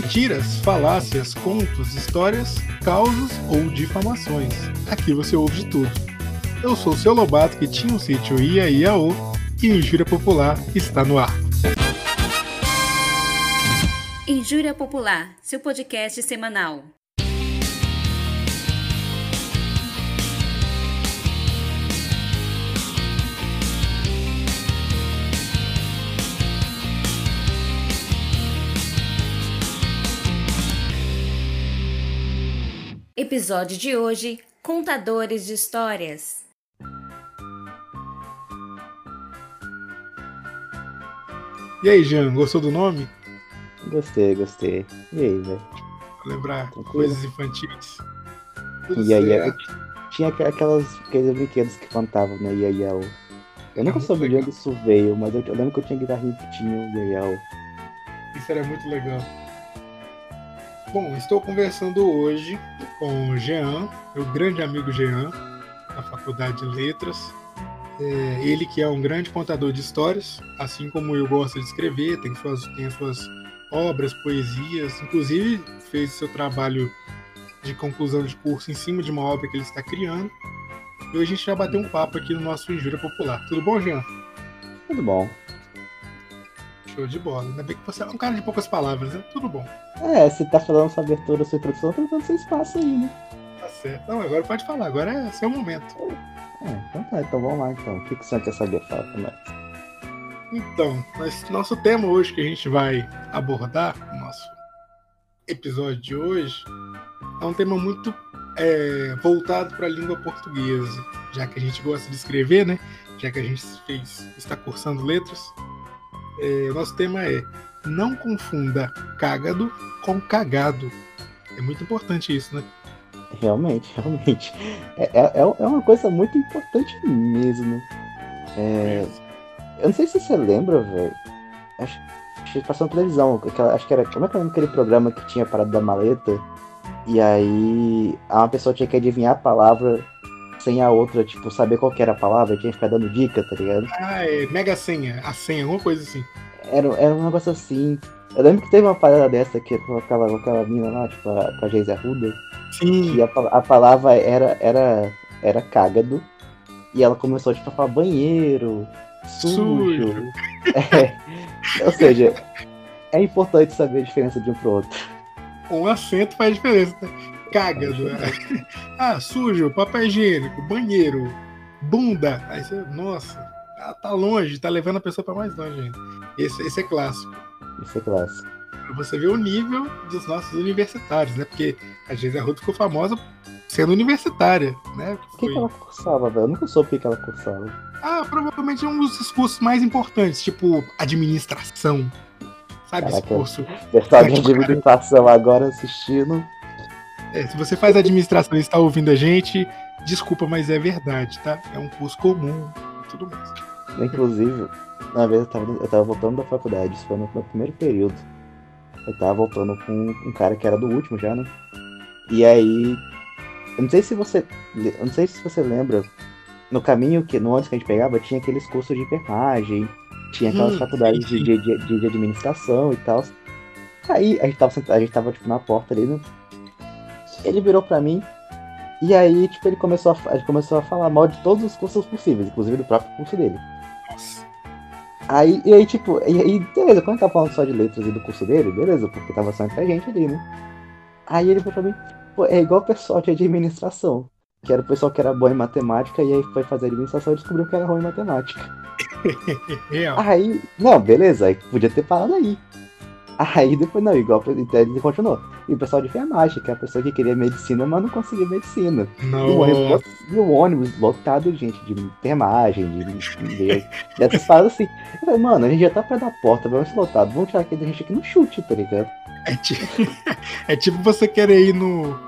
Mentiras, falácias, contos, histórias, causos ou difamações. Aqui você ouve de tudo. Eu sou o seu Lobato que tinha um sítio Ia Iaô e Injúria Popular está no ar. Injúria Popular, seu podcast semanal. Episódio de hoje: Contadores de Histórias. E aí, Jean, gostou do nome? Gostei, gostei. E aí, velho? Lembrar Tranquilo. coisas infantis. Tudo E aí, eu tinha aqu- aquelas, aqueles brinquedos que cantavam no Iaiao. Eu nunca muito soube de onde isso veio, mas eu, eu lembro que eu tinha guitarrinha que tinha o Iaiao. Isso era muito legal. Bom, estou conversando hoje com o Jean, meu grande amigo Jean, da Faculdade de Letras. É, ele que é um grande contador de histórias, assim como eu gosto de escrever, tem suas, tem as suas obras, poesias, inclusive fez seu trabalho de conclusão de curso em cima de uma obra que ele está criando. E hoje a gente vai bater um papo aqui no nosso Injúria Popular. Tudo bom, Jean? Tudo bom. Show de bola. Ainda bem que você é um cara de poucas palavras, né? Tudo bom. É, você tá falando sua abertura, sua introdução, tá dando seu espaço aí, né? Tá certo. Não, agora pode falar, agora é seu momento. É, então tá, então vamos lá então. O que, que você quer saber? Fala pra nós. Então, nós- nosso tema hoje que a gente vai abordar, o nosso episódio de hoje, é um tema muito é, voltado para a língua portuguesa, já que a gente gosta de escrever, né? Já que a gente fez, está cursando letras. É, nosso tema é não confunda cágado com cagado. É muito importante isso, né? Realmente, realmente. É, é, é uma coisa muito importante mesmo. É, eu não sei se você lembra, velho. Acho que passou na televisão. Aquela, acho que era. Como é que era aquele programa que tinha parado da maleta? E aí uma pessoa tinha que adivinhar a palavra sem a outra, tipo, saber qual que era a palavra, tinha que ficar dando dica, tá ligado? Ah, é mega senha, a senha, alguma coisa assim. Era, era um negócio assim. Eu lembro que teve uma parada dessa que com aquela, aquela mina lá, tipo, a, com a Geise Arruda. Sim, E a, a palavra era, era, era cágado. E ela começou tipo, a falar banheiro, sujo. Sujo. É, ou seja, é importante saber a diferença de um pro outro. um acento faz diferença. Né? Cágado. ah, sujo, papel higiênico, banheiro, bunda. Aí você, nossa, ah, tá longe, tá levando a pessoa pra mais longe ainda. Esse, esse é clássico. Isso é clássico. Pra você ver o nível dos nossos universitários, né? Porque a Geisa Arruda ficou famosa sendo universitária, né? O que, Foi- que ela cursava, velho? Eu nunca soube o que, ela cursava. Ah, provavelmente um dos cursos mais importantes, tipo administração. Sabe esse Caraca. curso? Pessoal de administração agora assistindo. É, se você faz administração e está ouvindo a gente, desculpa, mas é verdade, tá? É um curso comum e tudo mais. Inclusive, uma vez eu tava, eu tava voltando da faculdade, isso foi no meu primeiro período. Eu tava voltando com um cara que era do último já, né? E aí. Eu não sei se você. Eu não sei se você lembra. No caminho que. No ônibus que a gente pegava, tinha aqueles cursos de enfermagem, tinha aquelas Hum, faculdades de, de, de, de administração e tal. Aí a gente tava a gente tava tipo na porta ali, né? Ele virou pra mim. E aí, tipo, ele começou a, ele começou a falar mal de todos os cursos possíveis, inclusive do próprio curso dele. Nossa. Aí, e aí, tipo, e aí, beleza, quando ele tava falando só de letras e do curso dele, beleza, porque tava só entre a gente ali, né? Aí ele falou pra mim, pô, é igual o pessoal de administração, que era o pessoal que era bom em matemática, e aí foi fazer administração e descobriu que era ruim em matemática. Aí, não, beleza, aí podia ter parado aí. Aí depois, não, igual, então ele continuou. E o pessoal de enfermagem, que é a pessoa que queria medicina, mas não conseguia medicina. E o ônibus, lot- e o ônibus lotado de gente de enfermagem, de, de, dessas paradas assim. Eu falei, mano, a gente já tá perto da porta, vamos lotado, vamos tirar aquele gente aqui no chute, tá ligado? É, ti- é tipo você querer ir no,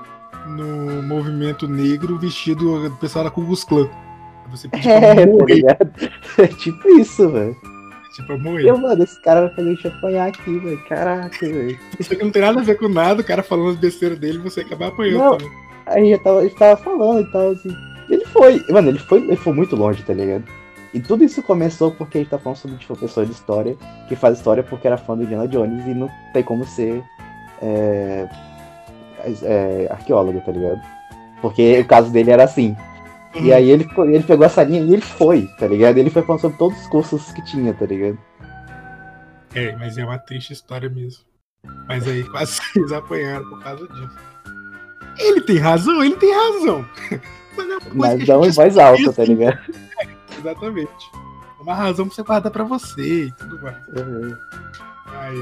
no movimento negro vestido do pessoal da Ku Klux Klan. Você pedir É, tá ligado? É tipo isso, velho. Tipo, pra morrer. Eu, mano, esse cara vai fazer a gente apanhar aqui, velho. Caraca, velho. Isso aqui não tem nada a ver com nada, o cara falando as besteiras dele você acabar apanhando Não. também. Aí já tava, ele tava falando e tal, assim. Ele foi, mano, ele foi, ele foi muito longe, tá ligado? E tudo isso começou porque a gente tá falando sobre tipo, professor de história que faz história porque era fã do Indiana Jones e não tem como ser é, é, arqueólogo, tá ligado? Porque o caso dele era assim. Uhum. E aí ele, ele pegou essa linha e ele foi, tá ligado? Ele foi falando sobre todos os cursos que tinha, tá ligado? É, mas é uma triste história mesmo. Mas aí quase eles apanharam por causa disso. Ele tem razão, ele tem razão. Mas, é mas dá um mais alto, tá ligado? É, exatamente. Uma razão pra você guardar pra você e tudo mais. Uhum. Ai.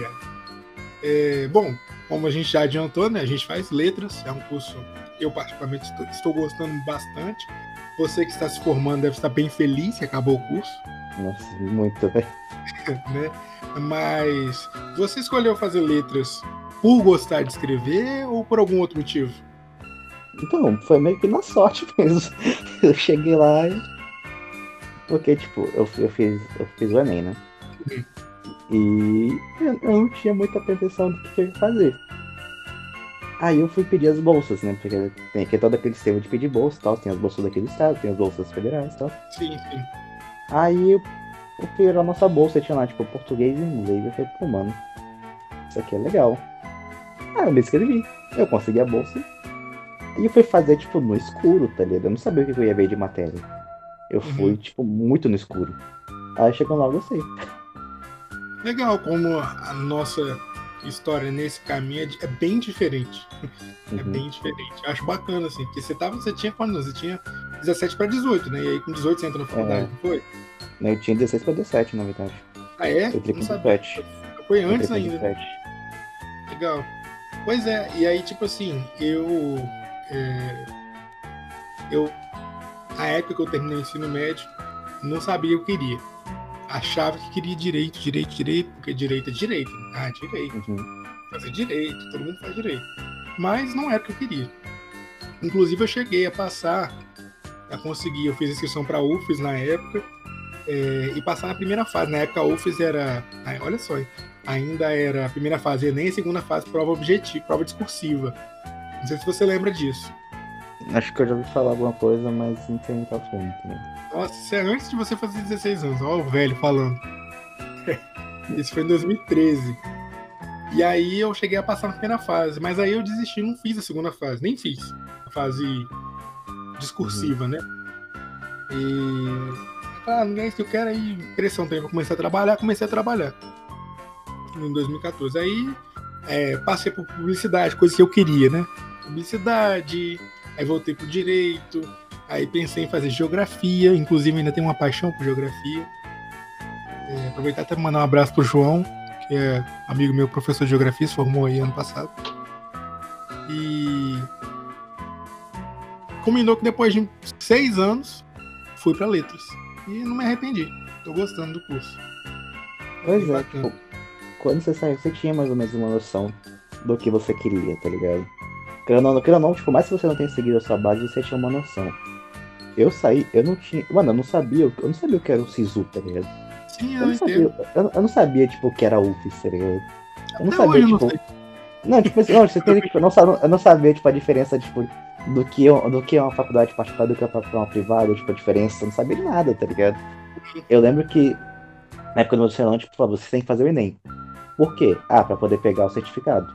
É, bom, como a gente já adiantou, né? A gente faz letras, é um curso eu particularmente estou, estou gostando bastante. Você que está se formando deve estar bem feliz que acabou o curso. Nossa, muito, velho. né? Mas você escolheu fazer letras por gostar de escrever ou por algum outro motivo? Então, foi meio que na sorte mesmo. Eu cheguei lá e. Porque, tipo, eu, eu, fiz, eu fiz o Enem, né? Uhum. E eu, eu, não tinha muita pretensão do que tinha que fazer. Aí eu fui pedir as bolsas, né? Porque tem aqui todo aquele sistema de pedir bolsa e tal. Tem as bolsas daquele estado, tem as bolsas federais e tal. Sim, sim. Aí eu, eu fui olhar a nossa bolsa tinha lá, tipo, português e inglês. Eu falei, pô, mano, isso aqui é legal. Ah, eu me inscrevi. Eu consegui a bolsa. E eu fui fazer, tipo, no escuro, tá ligado? Eu não sabia o que eu ia ver de matéria. Eu fui, uhum. tipo, muito no escuro. Aí chegou lá, eu gostei. Legal, como a nossa história nesse caminho é, é bem diferente. É uhum. É bem diferente. Acho bacana, assim, porque você tava, você tinha quantos Você tinha 17 para 18, né? E aí com 18 você entra na faculdade, é. não foi? Eu tinha 16 para 17, na verdade. Ah, é? Eu entrei com 17. Foi antes ainda. 17. Legal. Pois é, e aí, tipo assim, eu é, eu, na época que eu terminei o ensino médio, não sabia o que eu queria. Achava que queria direito, direito, direito, porque direito é direito. Ah, direito. Uhum. Fazer direito, todo mundo faz direito. Mas não era o que eu queria. Inclusive, eu cheguei a passar, a conseguir, eu fiz inscrição para a UFES na época, é, e passar na primeira fase. Na época, a UFES era. Olha só, ainda era a primeira fase Enem e a segunda fase prova objetiva, prova discursiva. Não sei se você lembra disso. Acho que eu já ouvi falar alguma coisa, mas não tem muita fonte. Né? Nossa, é antes de você fazer 16 anos. Olha o velho falando. Isso foi em 2013. E aí eu cheguei a passar na primeira fase, mas aí eu desisti, não fiz a segunda fase, nem fiz a fase discursiva, uhum. né? E ah, não é isso que eu quero aí, pressão também pra começar a trabalhar, comecei a trabalhar em 2014. Aí é, passei por publicidade, coisa que eu queria, né? Publicidade, aí voltei pro direito, aí pensei em fazer geografia, inclusive ainda tenho uma paixão por geografia. É, aproveitar até mandar um abraço pro João, que é amigo meu, professor de geografia, se formou aí ano passado. E combinou que depois de seis anos fui para letras. E não me arrependi. Tô gostando do curso. Pois é, quando você saiu, você tinha mais ou menos uma noção do que você queria, tá ligado? Querendo ou não, tipo, mais se você não tem seguido a sua base, você tinha uma noção. Eu saí, eu não tinha. Mano, eu não sabia, eu não sabia o que era o Sisu, tá ligado? Sim, eu, eu não sabia, eu, eu, não sabia, tipo, o que era UFIS, tá ligado? Eu não sabia, tipo. Não, não, tipo assim, não, você tem, tipo, eu, não, eu não sabia, tipo, a diferença, tipo, do que, do que é uma faculdade particular, do que é uma privada, tipo, a diferença, eu não sabia de nada, tá ligado? Eu lembro que, na época do meu celular, tipo, você tem que fazer o Enem. Por quê? Ah, pra poder pegar o certificado.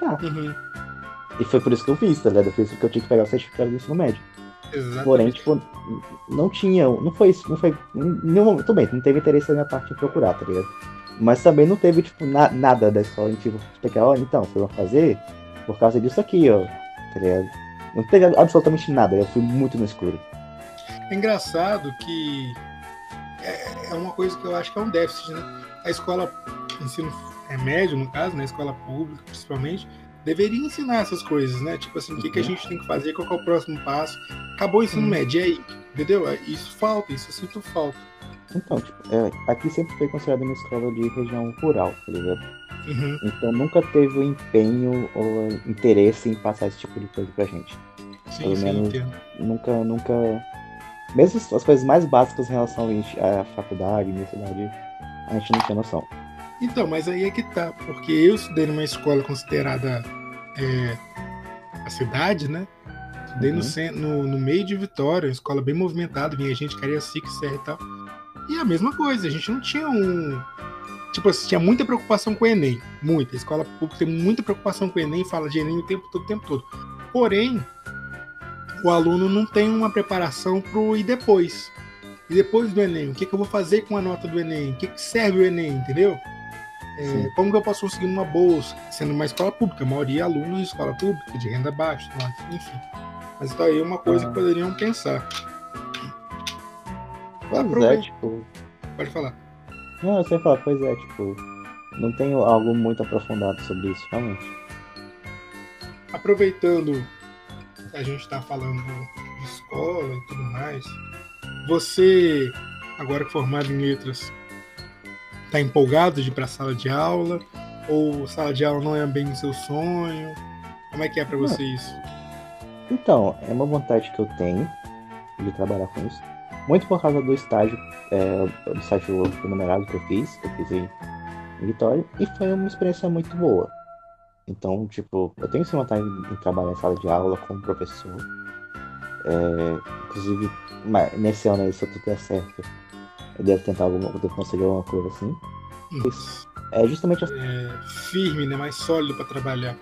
Tá. Uhum. E foi por isso que eu fiz, tá ligado? Eu fiz porque eu tinha que pegar o certificado do ensino médio. Exatamente. Porém, tipo, não tinha. Não foi isso. Não foi. Nenhum momento. Tudo bem, não teve interesse da minha parte em procurar, tá ligado? Mas também não teve, tipo, na, nada da escola em tipo, pegar, ó, então, vocês vão fazer por causa disso aqui, ó. Tá ligado? Não teve absolutamente nada, eu fui muito no escuro. É engraçado que é, é uma coisa que eu acho que é um déficit, né? A escola ensino é, médio, no caso, na né, escola pública principalmente, deveria ensinar essas coisas, né? Tipo assim, o que, que a uhum. gente tem que fazer, qual é o próximo passo. Acabou o ensino uhum. médio, e aí? Entendeu? É, isso falta, isso eu sinto falta. Então, tipo, é, aqui sempre foi considerada uma escola de região rural, tá ligado? Uhum. Então nunca teve o empenho ou interesse em passar esse tipo de coisa pra gente. Sim, Pelo sim, menos entendo. nunca, nunca. Mesmo as coisas mais básicas em relação à faculdade, universidade, a gente não tinha noção. Então, mas aí é que tá, porque eu estudei numa escola considerada é, a cidade, né? Estudei uhum. no, no, no, meio de Vitória, uma escola bem movimentada, vinha gente, Cariacica, Serra e tal. E a mesma coisa, a gente não tinha um. tipo assim, tinha muita preocupação com o Enem. Muita. A escola pública tem muita preocupação com o Enem, fala de Enem o tempo todo, o tempo todo. Porém, o aluno não tem uma preparação para o e depois. E depois do Enem, o que, que eu vou fazer com a nota do Enem? O que, que serve o Enem, entendeu? É, como que eu posso conseguir uma bolsa, sendo uma escola pública? A maioria é alunos de escola pública, de renda baixa, enfim. Mas isso aí é uma coisa ah. que poderiam pensar. Pois é, tipo... Pode falar. Não, eu sei falar, pois é, tipo, não tenho algo muito aprofundado sobre isso, realmente. Aproveitando a gente está falando de escola e tudo mais, você, agora formado em letras, está empolgado de ir para a sala de aula? Ou sala de aula não é bem o seu sonho? Como é que é para você isso? Então, é uma vontade que eu tenho de trabalhar com isso. Muito por causa do estágio, é, do estágio remunerado que eu fiz, que eu fiz em, em Vitória, e foi uma experiência muito boa. Então, tipo, eu tenho essa vontade de trabalhar em sala de aula como professor. É, inclusive, nesse ano aí, se tudo der certo, eu devo tentar alguma, eu devo conseguir alguma coisa assim. Isso. É justamente é, firme, né? Mais sólido para trabalhar.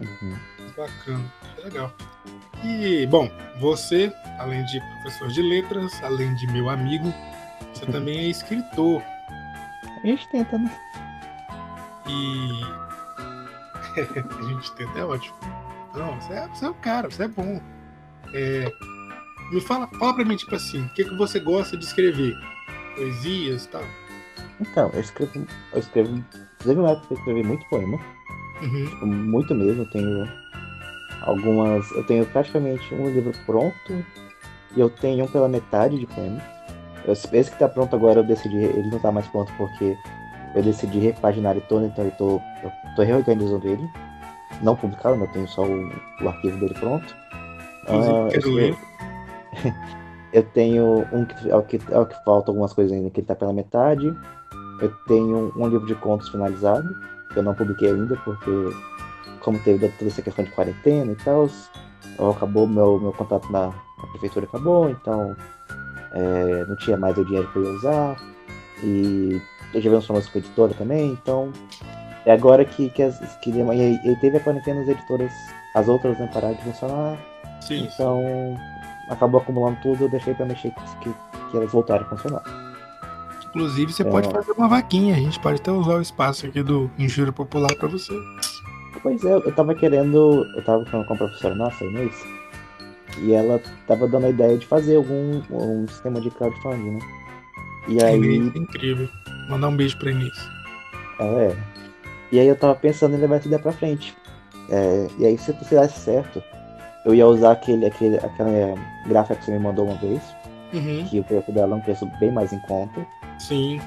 Uhum. Bacana, legal. E, bom, você, além de professor de letras, além de meu amigo, você também é escritor. A gente tenta, né? E. a gente tenta, é ótimo. Não, você é, você é o cara, você é bom. É, me fala, fala pra mim, tipo assim, o que, que você gosta de escrever? Poesias e tal? Então, eu escrevo. Eu escrevo. Teve uma época que eu escrevi muito poema. Uhum. Tipo, muito mesmo. Eu tenho algumas. Eu tenho praticamente um livro pronto. E eu tenho um pela metade de poemas. Esse que tá pronto agora eu decidi. Ele não tá mais pronto porque eu decidi repaginar ele todo, então eu tô, eu tô reorganizando ele. Não publicado, eu tenho só o, o arquivo dele pronto. Uh, eu, eu tenho um que é o que, é o que falta algumas coisas ainda, que ele tá pela metade. Eu tenho um livro de contos finalizado, que eu não publiquei ainda, porque como teve toda essa questão de quarentena e tal, acabou meu, meu contato na, na prefeitura acabou, então é, não tinha mais o dinheiro para eu usar. E eu já vi uns famosos com a editora também, então é agora que, que, as, que e, e teve a quarentena as editoras, as outras não pararam de funcionar. Sim. Então acabou acumulando tudo, eu deixei para mexer que, que elas voltarem a funcionar. Inclusive, você é. pode fazer uma vaquinha, a gente pode até usar o espaço aqui do Injúria Popular para você. Pois é, eu tava querendo. Eu tava falando com a professora nossa, Inês, e ela tava dando a ideia de fazer algum um sistema de crowdfunding, né? E aí. Inês, incrível. Mandar um beijo pra Inês. Ela é. E aí eu tava pensando em levar essa ideia pra frente. É, e aí, se tudo desse certo, eu ia usar aquele, aquele, aquela gráfica que você me mandou uma vez. Uhum. Que o preço dela é um preço bem mais em conta. Sim.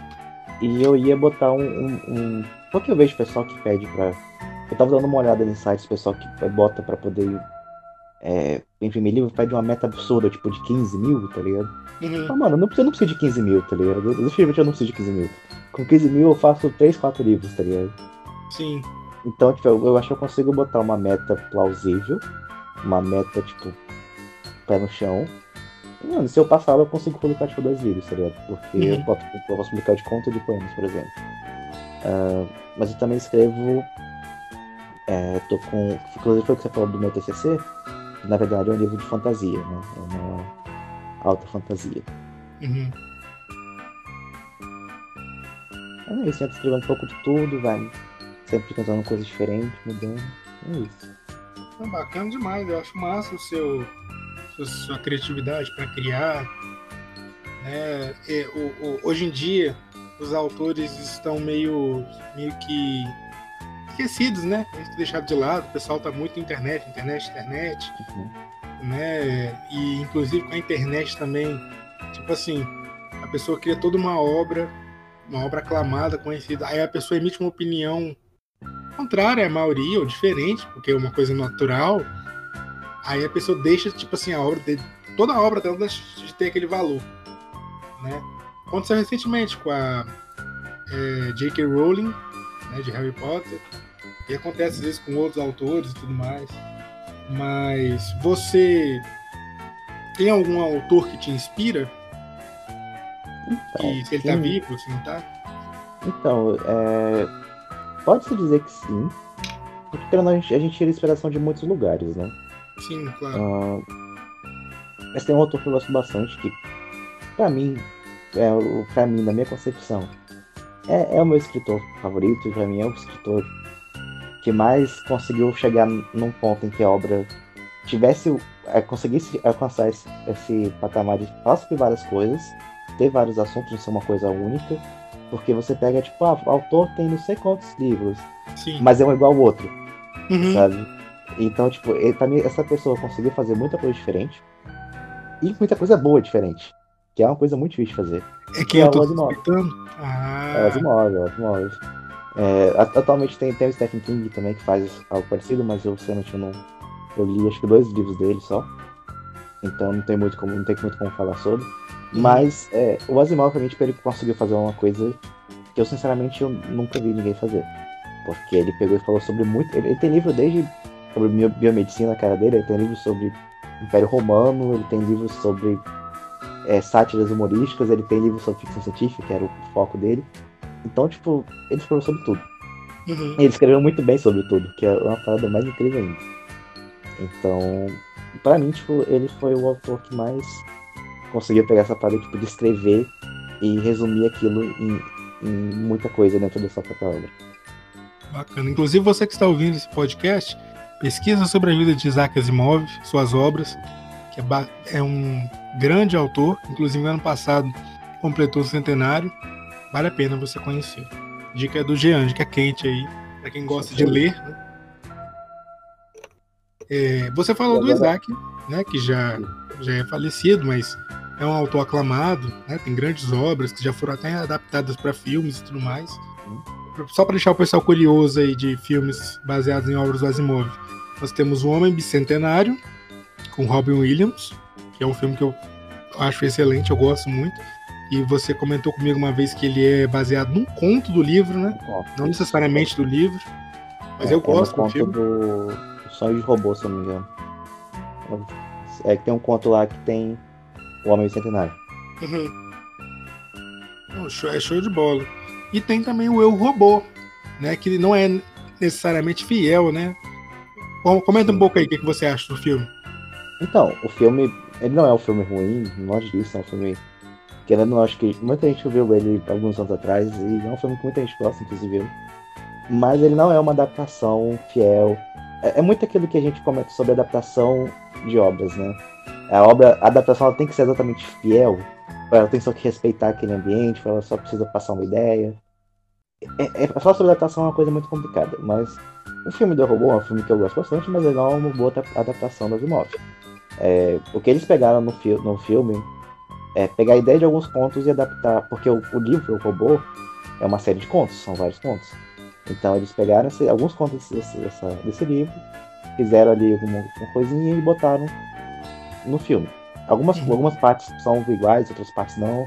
E eu ia botar um. um, um... Porque eu vejo pessoal que pede pra. Eu tava dando uma olhada em sites, pessoal que bota pra poder é, imprimir livro, pede uma meta absurda, tipo de 15 mil, tá ligado? Uhum. Mas, mano, não, eu não preciso de 15 mil, tá ligado? Definitivamente eu não preciso de 15 mil. Com 15 mil eu faço 3, 4 livros, tá ligado? Sim. Então, tipo, eu, eu acho que eu consigo botar uma meta plausível uma meta, tipo, pé no chão. Mano, se eu passar eu consigo publicar, tipo, dois livros, tá ligado? Porque uhum. eu, posso, eu posso publicar de conta de poemas, por exemplo. Uh, mas eu também escrevo. É, tô com. Inclusive foi o que você falou do meu TCC. Na verdade é um livro de fantasia, né? É uma alta fantasia. Uhum. É isso, sempre escrevendo um pouco de tudo, vai sempre tentando coisas diferentes, mudando. É isso. É bacana demais, eu acho massa o seu, sua criatividade para criar. Né? É, o, o, hoje em dia, os autores estão meio, meio que esquecidos, né? Deixado de lado. O pessoal tá muito na internet, internet, internet. Uhum. Né? E inclusive com a internet também, tipo assim, a pessoa cria toda uma obra, uma obra aclamada, conhecida, aí a pessoa emite uma opinião contrária à maioria, ou diferente, porque é uma coisa natural, aí a pessoa deixa, tipo assim, a obra dele, toda a obra dela deixa de ter aquele valor. Né? Aconteceu recentemente com a é, J.K. Rowling, né, de Harry Potter, e acontece às vezes com outros autores e tudo mais. Mas você tem algum autor que te inspira? Então, e se ele tá vivo, se não tá? Então, é... pode-se dizer que sim. Porque a gente, a gente tira inspiração de muitos lugares, né? Sim, claro. Uh... Mas tem um autor que eu gosto bastante que, pra mim, é, pra mim, na minha concepção, é, é o meu escritor favorito, pra mim é o escritor que mais conseguiu chegar num ponto em que a obra tivesse é, conseguisse alcançar esse, esse patamar de falar sobre várias coisas, ter vários assuntos, não ser uma coisa única, porque você pega, tipo, ah, o autor tem não sei quantos livros, Sim. mas é um igual ao outro, uhum. sabe? Então, tipo, pra mim, essa pessoa conseguiu fazer muita coisa diferente e muita coisa boa diferente, que é uma coisa muito difícil de fazer. É que, é eu tô Ah. É o Asimov, é o Asimov. É, atualmente tem, tem o Stephen King também que faz algo parecido, mas eu sinceramente não. Eu li acho que dois livros dele só. Então não tem muito como, não tem muito como falar sobre. Uhum. Mas é, o Asimov pra mim, tipo, ele conseguiu fazer uma coisa que eu sinceramente eu nunca vi ninguém fazer. Porque ele pegou e falou sobre muito. Ele, ele tem livro desde sobre biomedicina, cara dele, ele tem livro sobre Império Romano, ele tem livros sobre é, sátiras humorísticas, ele tem livros sobre ficção científica, que era o foco dele. Então, tipo, ele escreveu sobre tudo. Uhum. Ele escreveu muito bem sobre tudo, que é uma parada mais incrível ainda. Então, pra mim, tipo, ele foi o autor que mais conseguiu pegar essa parada tipo, de escrever e resumir aquilo em, em muita coisa dentro da sua própria obra. Bacana. Inclusive, você que está ouvindo esse podcast, pesquisa sobre a vida de Isaac Asimov, suas obras, que é, é um grande autor. Inclusive, ano passado completou o centenário. Vale a pena você conhecer. Dica do Jean, dica quente aí, para quem gosta de ler. Né? É, você falou do Isaac, né, que já, já é falecido, mas é um autor aclamado, né, tem grandes obras que já foram até adaptadas para filmes e tudo mais. Só para deixar o pessoal curioso aí de filmes baseados em obras do Asimov, nós temos O Homem Bicentenário, com Robin Williams, que é um filme que eu acho excelente, eu gosto muito. E você comentou comigo uma vez que ele é baseado num conto do livro, né? Não necessariamente do livro. Mas é, eu gosto é do filme. Do Sonho de Robô, se eu não me engano. É que tem um conto lá que tem o Homem Centenário. Uhum. É show de bola. E tem também o Eu Robô, né? Que não é necessariamente fiel, né? Comenta um pouco aí o que você acha do filme. Então, o filme, ele não é um filme ruim, longe disso, é um filme Querendo ou não, acho que muita gente viu ele alguns anos atrás, e é um filme que muita gente gosta, inclusive Mas ele não é uma adaptação fiel. É, é muito aquilo que a gente comenta sobre adaptação de obras, né? A obra, a adaptação ela tem que ser exatamente fiel, ela tem só que respeitar aquele ambiente, ela só precisa passar uma ideia. É, é, falar sobre adaptação é uma coisa muito complicada, mas o filme do Robô é um filme que eu gosto bastante, mas ele não é uma boa adaptação das imóveis. É, o que eles pegaram no, fi no filme é, pegar a ideia de alguns contos e adaptar, porque o, o, livro, o robô, é uma série de contos, são vários contos. Então eles pegaram esse, alguns contos desse, dessa, desse livro, fizeram ali uma, uma, coisinha e botaram no filme. Algumas, uhum. algumas partes são iguais, outras partes não.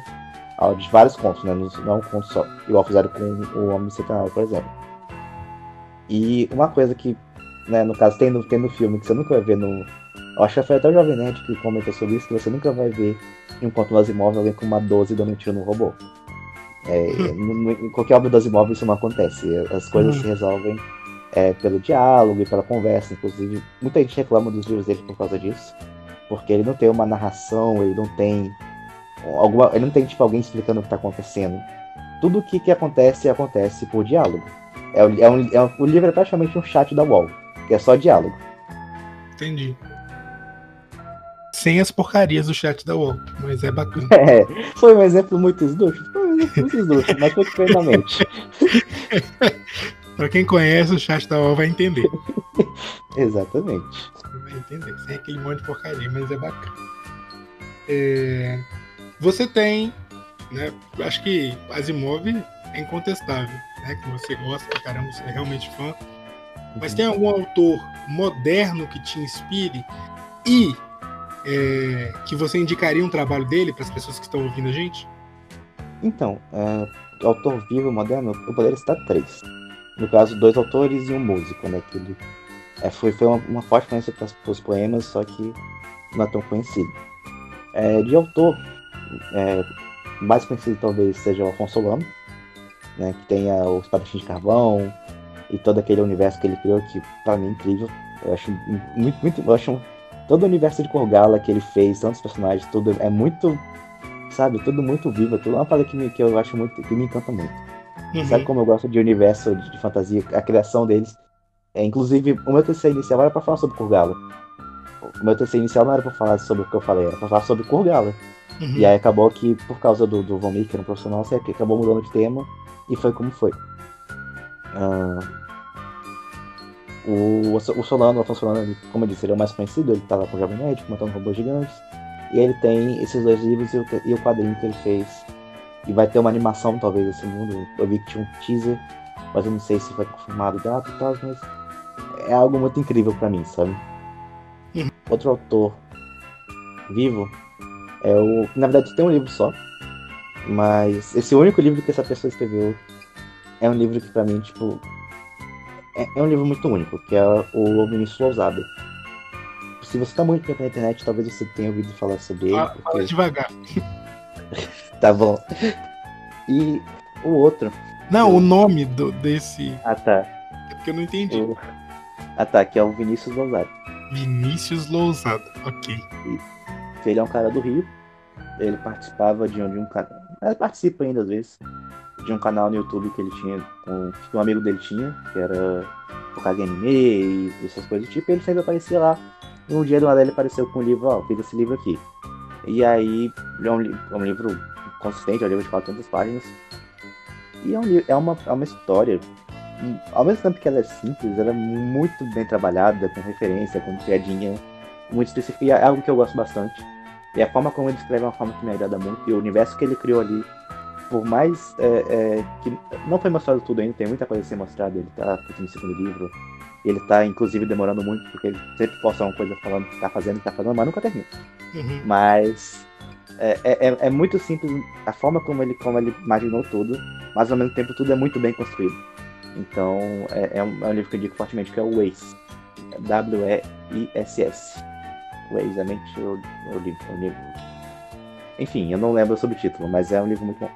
De vários contos, né? Não é um conto só. Igual fizeram com o Homem Centenário, por exemplo. E uma coisa que, né, no caso, tem no, tem no filme, que você nunca vai ver no, eu acho que foi até o Jovem Nerd que comentou sobre isso, que você nunca vai ver em um conto do Asimov alguém com uma 12 dando um tiro no robô. É, em qualquer obra do Asimov isso não acontece. As coisas se resolvem é, pelo diálogo e pela conversa. Inclusive, muita gente reclama dos livros dele por causa disso. Porque ele não tem uma narração, ele não tem. Alguma, ele não tem tipo alguém explicando o que está acontecendo. Tudo o que, que acontece acontece por diálogo. É, é um, é um, o livro é praticamente um chat da UOL, que é só diálogo. Entendi sem as porcarias do chat da UOL, mas é bacana. É, foi um exemplo muito esdrúxulo, foi um exemplo muito esdrúxulo, mas foi treinamento. pra quem conhece o chat da UOL vai entender. Exatamente. Vai entender, sem aquele monte de porcaria, mas é bacana. É... Você tem, né, acho que Asimov é incontestável, né, que você gosta pra caramba, você é realmente fã. Mas tem algum autor moderno que te inspire? E é, que você indicaria um trabalho dele para as pessoas que estão ouvindo a gente? Então, é, autor vivo moderno, eu poderia citar três. No caso, dois autores e um músico, né? Que ele é, foi, foi uma, uma forte influência para os poemas, só que não é tão conhecido. É, de autor, é, mais conhecido talvez seja o Afonso Solano, né? Que tem a, o espadachim de carvão e todo aquele universo que ele criou, que pra mim é incrível. Eu acho muito, muito. Eu acho todo o universo de Korgala que ele fez, tantos personagens, tudo é muito. Sabe, tudo muito vivo, tudo é uma parada que, me, que eu acho muito, que me encanta muito. Uhum. Sabe como eu gosto de universo de, de fantasia, a criação deles. É, inclusive, o meu TCC inicial era pra falar sobre Kurgala. O meu TCC inicial não era pra falar sobre o que eu falei, era pra falar sobre Kurgala. Uhum. E aí acabou que, por causa do, do Von Mick, que era um profissional, você acabou mudando de tema e foi como foi. Ah, o, o Solano, o Afonso Solano, como eu disse, ele é o mais conhecido, ele tá lá com o Jovem Nerd, matando robôs gigantes. E ele tem esses dois livros e o, e o quadrinho que ele fez. E vai ter uma animação, talvez, desse mundo. Eu vi que tinha um teaser, mas eu não sei se foi confirmado data e tal, mas é algo muito incrível pra mim, sabe? Uhum. Outro autor vivo é o. Na verdade, tem um livro só. Mas esse único livro que essa pessoa escreveu é um livro que pra mim, tipo. É, é um livro muito único, que é o Vinícius Lousada. Se você tá muito tempo na internet, talvez você tenha ouvido falar sobre ele. Fala, fala porque- devagar. Tá bom. E o outro. Não, o nome do, desse. Ah tá. É porque eu não entendi. O... Ah tá, que é o Vinícius Lousada. Vinícius Lousada. Ok. Ele é um cara do Rio. Ele participava de um, de um canal. Ele participa ainda às vezes. De um canal no YouTube que ele tinha. Com, que um amigo dele tinha, que era em anime e essas coisas do tipo. E ele sempre aparecia lá. E um dia do nada ele apareceu com um livro, ó, fiz esse livro aqui. E aí é um, é um livro consistente, é um livro de 400 páginas. E é, um, é, uma, é uma história. Ao mesmo tempo que ela é simples, ela é muito bem trabalhada, com referência, com piadinha muito específica. E é algo que eu gosto bastante. E a forma como ele escreve é uma forma que me agrada muito. E o universo que ele criou ali, por mais é, é, que não foi mostrado tudo ainda, tem muita coisa a ser mostrada. Ele tá no segundo livro. Ele tá, inclusive, demorando muito, porque ele sempre posta uma coisa falando que tá fazendo, que tá fazendo, mas nunca termina. Uhum. Mas é, é, é- é muito simples a forma como ele, como ele imaginou tudo, mas ao mesmo tempo tudo é muito bem construído. Então é, é um, é um livro que eu indico fortemente, que é o Waze. W-E-I-S-S. Waze, a mente o, o livro, o livro. Enfim, eu não lembro o título, mas é um livro muito bom.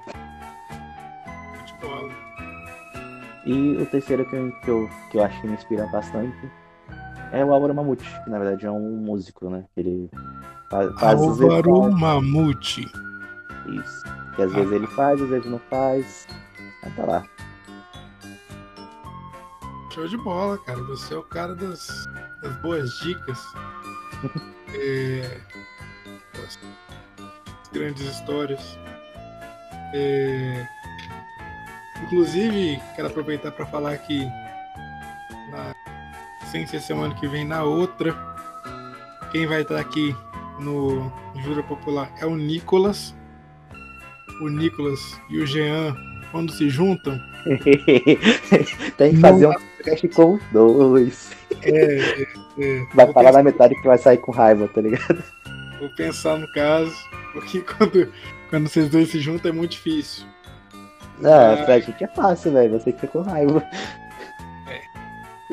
E o terceiro que eu, que eu, que eu acho que me inspira bastante é o Álvaro Mamute, que na verdade é um músico, né? Ele faz, faz Álvaro faz- Mamute. Isso. Que às vezes ele faz, às vezes não faz. Mas tá lá. Show de bola, cara. Você é o cara das, das boas dicas. É, das grandes histórias. É, inclusive, quero aproveitar para falar que na, sem ser semana que vem, na outra, quem vai estar aqui no Jura Popular é o Nicolas. O Nicolas e o Jean, quando se juntam, Tem que Não fazer um podcast com os dois. é, é, é, Vai falar pensar- na metade que vai sair com raiva, tá ligado? Vou pensar no caso, porque quando, quando vocês dois se juntam é muito difícil. Ah, pra gente é fácil, velho. Você que fica com raiva.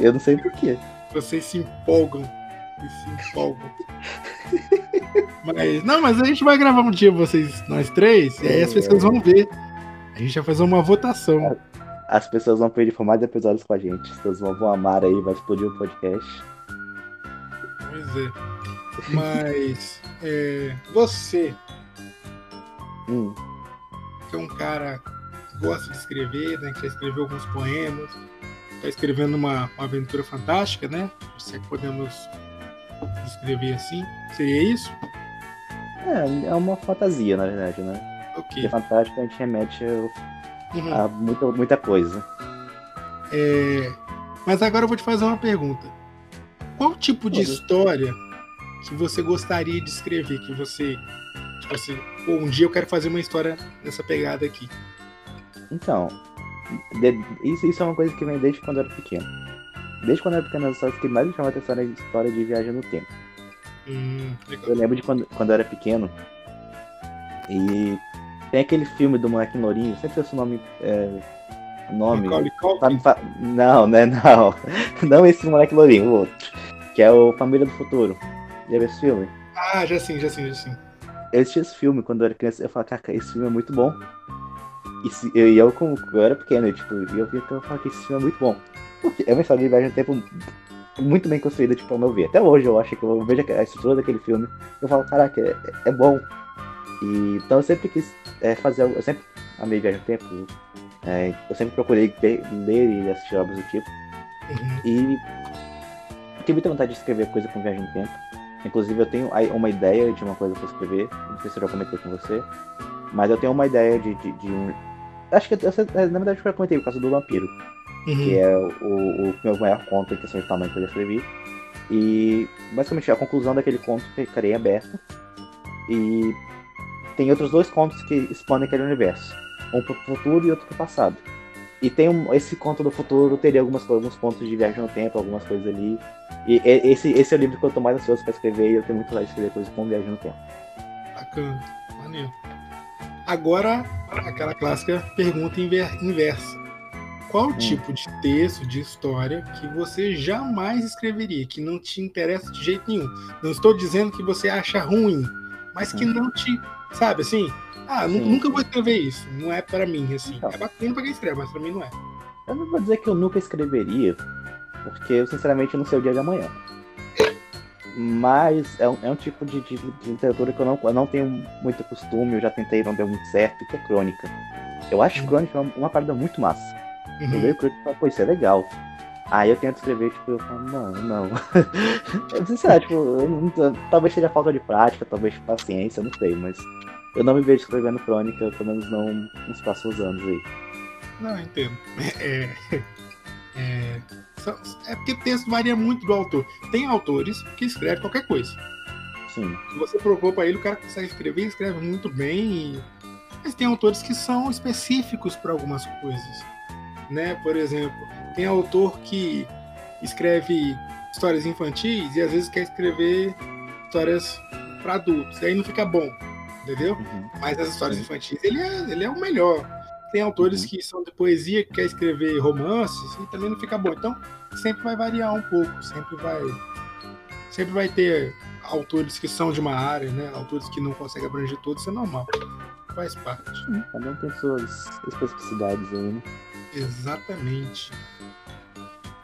É. Eu não sei porquê. Vocês se empolgam. E se empolgam. mas, não, mas a gente vai gravar um dia vocês, nós três, e aí as pessoas vão ver. A gente vai fazer uma votação. As pessoas vão pedir por mais episódios com a gente. As pessoas vão, vão amar aí, vai explodir o podcast. Pois é. Mas é, você, Hum, que é um cara que gosta de escrever, né? Que já escreveu alguns poemas, está escrevendo uma, uma aventura fantástica, né? Se é que podemos descrever assim. Seria isso? é, é uma fantasia, na verdade, né? Ok. Porque fantástico a gente remete Uhum. a muita, muita coisa. É, Mas agora eu vou te fazer uma pergunta. Qual tipo de Pode. história que você gostaria de escrever? Que você. Tipo assim, um dia eu quero fazer uma história nessa pegada aqui. Então, de- isso, isso é uma coisa que vem desde quando eu era pequeno. Desde quando eu era pequeno, as histórias que mais me chamaram a atenção era a história de viagem no tempo. Hum. Eu lembro de quando, quando eu era pequeno. E tem aquele filme do moleque Lourinho, sempre sei o nome. É, nome. Fa- Não, né? Não. Não esse moleque Lourinho, o outro. Que é o Família do Futuro. Já viu esse filme? Ah, já sim, já sim, já sim. Eu assisti esse filme quando eu era criança. Eu falei, cara, esse filme é muito bom. E eu, eu, como eu era pequeno, tipo, eu vi até eu falar que esse filme é muito bom. Porque é uma história de viagem no tempo muito bem construída, tipo, ao meu ver. Até hoje eu acho que eu vejo a estrutura daquele filme, eu falo, caraca, é, é bom. E, então eu sempre quis é, fazer algo, eu sempre amei viagem no tempo. É, eu sempre procurei ler e assistir obras do tipo. Uhum. E tive muita vontade de escrever coisa com viagem no tempo. Inclusive eu tenho uma ideia de uma coisa para escrever, não sei se eu já comentei com você, mas eu tenho uma ideia de, de, de um. Acho que eu, na verdade eu já comentei por causa do vampiro uhum. que é o, o, meu maior conto em questão de tamanho que eu já escrevi. E basicamente a conclusão daquele conto ficaria aberto. E tem outros dois contos que expandem aquele universo. Um pro futuro e outro pro passado. E tem um, esse conto do futuro teria algumas, alguns pontos de viagem no tempo, algumas coisas ali. E esse, esse é o livro que eu tô mais ansioso pra escrever e eu tenho muito vontade de escrever coisas com viagem no tempo. Bacana, maneiro. Agora, aquela clássica pergunta inversa. Qual hum. tipo de texto, de história que você jamais escreveria, que não te interessa de jeito nenhum? Não estou dizendo que você acha ruim, mas que hum. não te, sabe assim? Ah, nunca vou escrever isso. Não é para mim, assim. Então. É bacana pra quem escreve, mas pra mim não é. Eu não vou dizer que eu nunca escreveria, porque eu sinceramente não sei o dia de amanhã. Mas é um, é um tipo de, de, de, literatura que eu não, eu não tenho muito costume, eu já tentei, não deu muito certo, que é crônica. Eu acho hum. crônica uma, uma parada muito massa. Uhum. Eu leio crônica e falo, pô, isso é legal. Aí eu tento escrever, tipo, eu falo, não, não. eu não sei, tipo, não, talvez seja falta de prática, talvez paciência, não sei, mas eu não me vejo escrevendo crônica, pelo menos não nos próximos anos aí. Não, entendo. É, é, é porque texto varia muito do autor. Tem autores que escrevem qualquer coisa. Sim. Se você propor para ele, o cara consegue escrever, escreve muito bem. E... Mas tem autores que são específicos para algumas coisas né? Por exemplo, tem autor que escreve histórias infantis e às vezes quer escrever histórias para adultos, e aí não fica bom, entendeu? Uhum. Mas as histórias Sim. infantis, ele é, ele é o melhor. Tem autores uhum. que são de poesia que quer escrever romances e também não fica bom. Então, sempre vai variar um pouco, sempre vai sempre vai ter autores que são de uma área, né? Autores que não conseguem abranger todos, isso é normal. Faz parte. Cada um tem suas especificidades aí, né? Exatamente.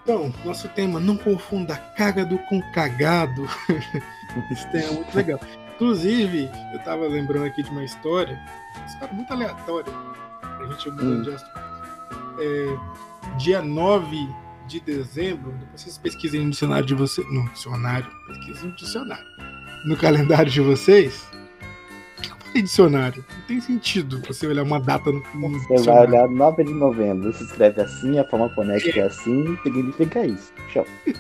Então, nosso tema, não confunda cagado com cagado. Esse tema é muito legal. Inclusive, eu tava lembrando aqui de uma história, uma história muito aleatória, a gente hum. de. É, dia 9 de dezembro, depois vocês pesquisem no dicionário de vocês. No dicionário, pesquisem no dicionário. No calendário de vocês, tem dicionário. Não tem sentido você olhar uma data no, no Você vai olhar 9 de novembro, se escreve assim, a forma fonética é, é assim, significa isso. Show.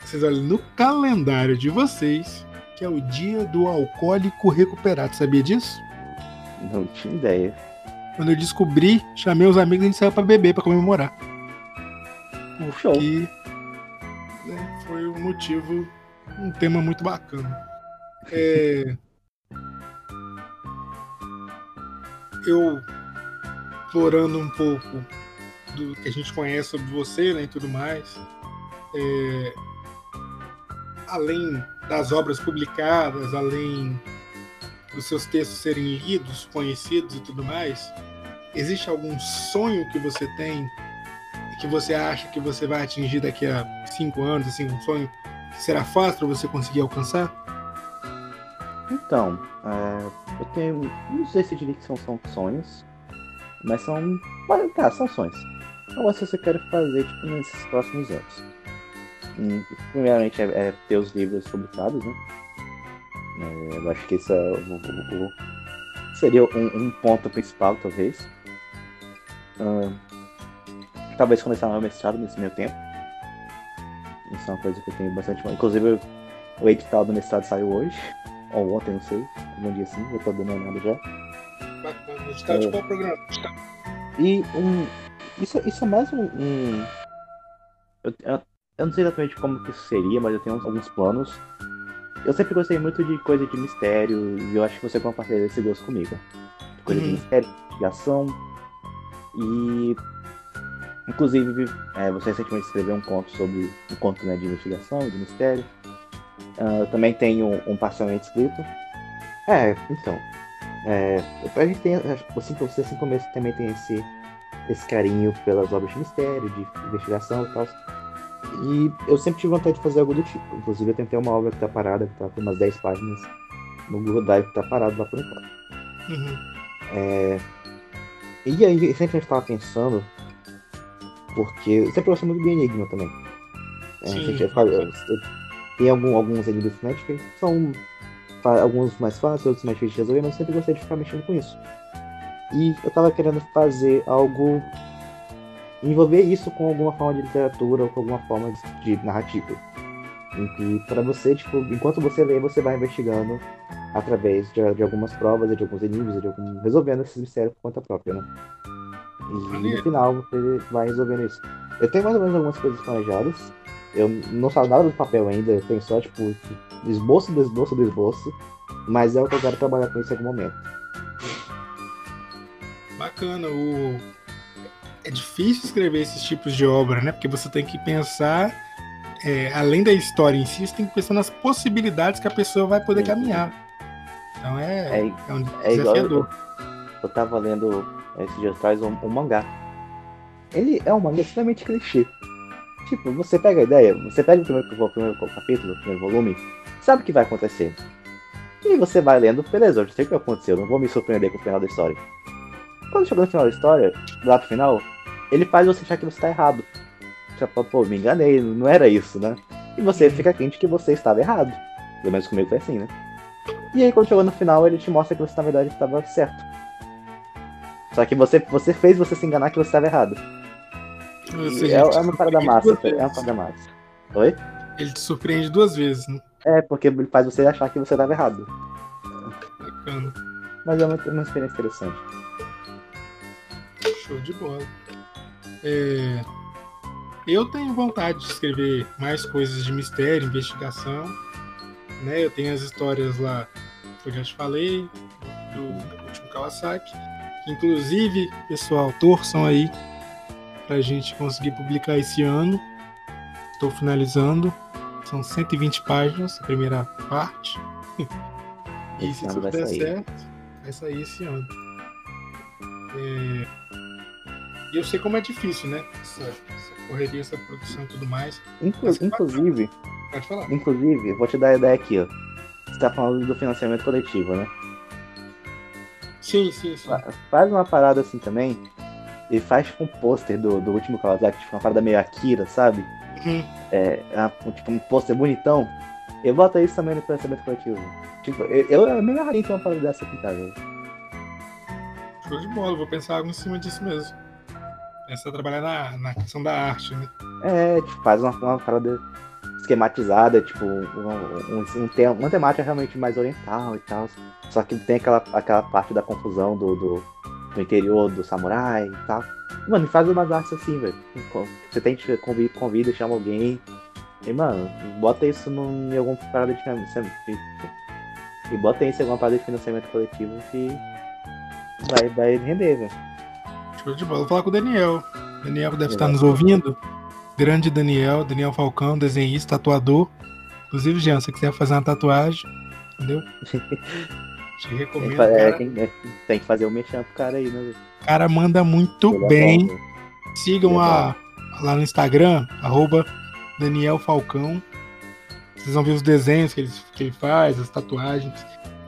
Vocês olham no calendário de vocês, que é o dia do alcoólico recuperado. Sabia disso? Não tinha ideia. Quando eu descobri, chamei os amigos e a gente saiu pra beber, pra comemorar. Porque Show. Né, foi um motivo, um tema muito bacana. É, eu explorando um pouco do que a gente conhece sobre você né, e tudo mais, é, além das obras publicadas, além dos seus textos serem lidos, conhecidos e tudo mais, existe algum sonho que você tem e que você acha que você vai atingir daqui a cinco anos, assim, um sonho que será fácil você conseguir alcançar? Então, é, eu tenho. Não sei se diria que são, são sonhos, mas são. Mas, tá, são sonhos. Então, se você quer fazer tipo, nesses próximos anos. Hum, primeiramente é, é, ter os livros publicados, né? É, eu acho que isso é, o, o, o, seria um, um, ponto principal, talvez. talvez começar meu mestrado nesse meio tempo. Isso é uma coisa que eu tenho bastante. Inclusive, o edital do mestrado saiu hoje ou ontem, não sei, algum dia assim, eu tô dando uma olhada já. Bacana, está de é. qual programa? E um. Isso, isso é mais um. um eu, eu, eu, não sei exatamente como que isso seria, mas eu tenho alguns planos. Eu sempre gostei muito de coisa de mistério, e eu acho que você compartilha esse gosto comigo. Coisa uhum. de mistério, de ação. E. Inclusive, é, você recentemente escreveu um conto sobre um conto né, de investigação, de mistério. Uh, também tenho um, parcialmente escrito. É, então. É, a gente tem, assim você, assim como eu, também tem esse, esse carinho pelas obras de mistério, de investigação e tal. E eu sempre tive vontade de fazer algo do tipo. Inclusive, eu tentei uma obra que tá parada, que tá com umas 10 páginas no Google Drive, que tá parado lá por enquanto. Uhum. É... E aí, sempre a gente tava pensando, porque eu sempre gostei muito do Enigma também. É, gente fala- tem algum, alguns enigmas que são alguns mais fáceis, outros mais difíceis de resolver, mas eu sempre gostei de ficar mexendo com isso. E eu tava querendo fazer algo. Envolver isso com alguma forma de literatura ou com alguma forma de, de narrativa. Em que, para você, tipo, enquanto você lê, você vai investigando através de, de algumas provas, de alguns enigmas, de algum, resolvendo esses mistérios por conta própria, né? E no final você vai resolvendo isso. Eu tenho mais ou menos algumas coisas planejadas. Eu não saio nada do papel ainda, eu tenho só, tipo, esboço do esboço do esboço. Mas é o que eu quero trabalhar com isso em algum momento. Bacana. O... É difícil escrever esses tipos de obra, né? Porque você tem que pensar, é, além da história em si, você tem que pensar nas possibilidades que a pessoa vai poder caminhar. Então é, É, é um é desafiador. Eu tava lendo esses dias atrás um, um mangá. Ele é um mangá extremamente clichê. Tipo, você pega a ideia, você pega o primeiro, o primeiro capítulo, o primeiro volume, sabe o que vai acontecer. E você vai lendo, beleza, eu sei o que aconteceu, não vou me surpreender com o final da história. Quando chegou no final da história, lá pro final, ele faz você achar que você tá errado. Você fala, pô, me enganei, não era isso, né? E você fica quente que você estava errado. Pelo menos comigo foi assim, né? E aí quando chegou no final, ele te mostra que você na verdade estava certo. Só que você, você fez você se enganar que você estava errado. É, é uma parada massa, é uma parada massa. Oi? Ele te surpreende duas vezes, né? É, porque ele faz você achar que você estava errado. Bacana. Mas é uma, uma experiência interessante. Show de bola. É, Eu tenho vontade de escrever mais coisas de mistério, investigação. Né? Eu tenho as histórias lá que eu já te falei, do último Kawasaki. Inclusive, pessoal, torçam aí pra gente conseguir publicar esse ano. Estou finalizando. São 120 páginas, a primeira parte. e Esse se ano tudo der sair. certo, vai sair esse ano. É, E eu sei como é difícil, né? Essa, essa correria, essa produção e tudo mais. Inclu- inclusive, Pode falar. inclusive, eu vou te dar a ideia aqui, ó. Você tá falando do financiamento coletivo, né? Sim, sim, sim. Fa- Faz uma parada assim também. E faz tipo um pôster do, do último Kawasaki, tipo uma parada meio Akira, sabe? Uhum. É, é tipo um pôster bonitão. E bota isso também no financiamento coletivo. Tipo, eu, eu é meio rarinho ter uma parada dessa aqui, cara. Show de bola, vou pensar algo em cima disso mesmo. Pensar trabalhar na, na questão da arte, né? É, tipo, faz uma, uma parada esquematizada, tipo, um, um, um tema, uma temática realmente mais oriental e tal. Só que tem aquela, aquela parte da confusão do, do, do interior do samurai e tal. Mano, faz umas artes assim, velho. Você tem que convida, convida, chama alguém. E, mano, bota isso em alguma parada de financiamento. E bota isso em alguma parada de financiamento coletivo que vai, vai render, velho. Show de bola. Vou falar com o Daniel. Daniel deve estar nos ouvindo. Grande Daniel, Daniel Falcão, desenhista, tatuador. Inclusive, Jean, se você quiser fazer uma tatuagem, entendeu? Te Tem que, recomendo. é, tem, é, tem que fazer o mexão pro cara aí, né? O cara manda muito Ele é bem. velho. Sigam é a, lá no Instagram, arroba Daniel Falcão. Vocês vão ver os desenhos que ele, que ele faz, as tatuagens.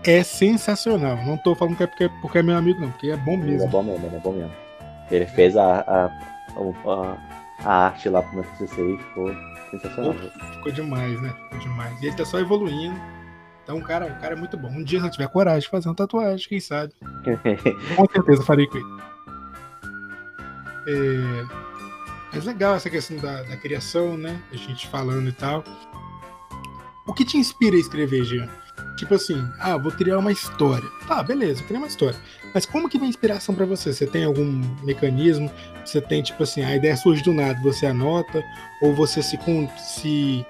É sensacional. Não tô falando que é porque, porque é meu amigo, não, porque é bom é mesmo. bom mesmo, é bom mesmo. Ele fez a, a, a, a arte lá pro meu TCC e ficou sensacional. Ficou demais, né? Ficou demais. E ele tá só evoluindo. Então, o cara, o cara é muito bom. Um dia, se eu tiver coragem de fazer uma tatuagem, quem sabe? Com certeza farei com ele. É... Mas legal essa questão da, da criação, né? A gente falando e tal. O que te inspira a escrever, Jean? Tipo assim, ah, vou criar uma história. Tá, beleza, criar uma história. Mas como que vem inspiração pra você? Você tem algum mecanismo? Você tem, tipo assim, a ideia surge do nada, você anota? Ou você se, con- se,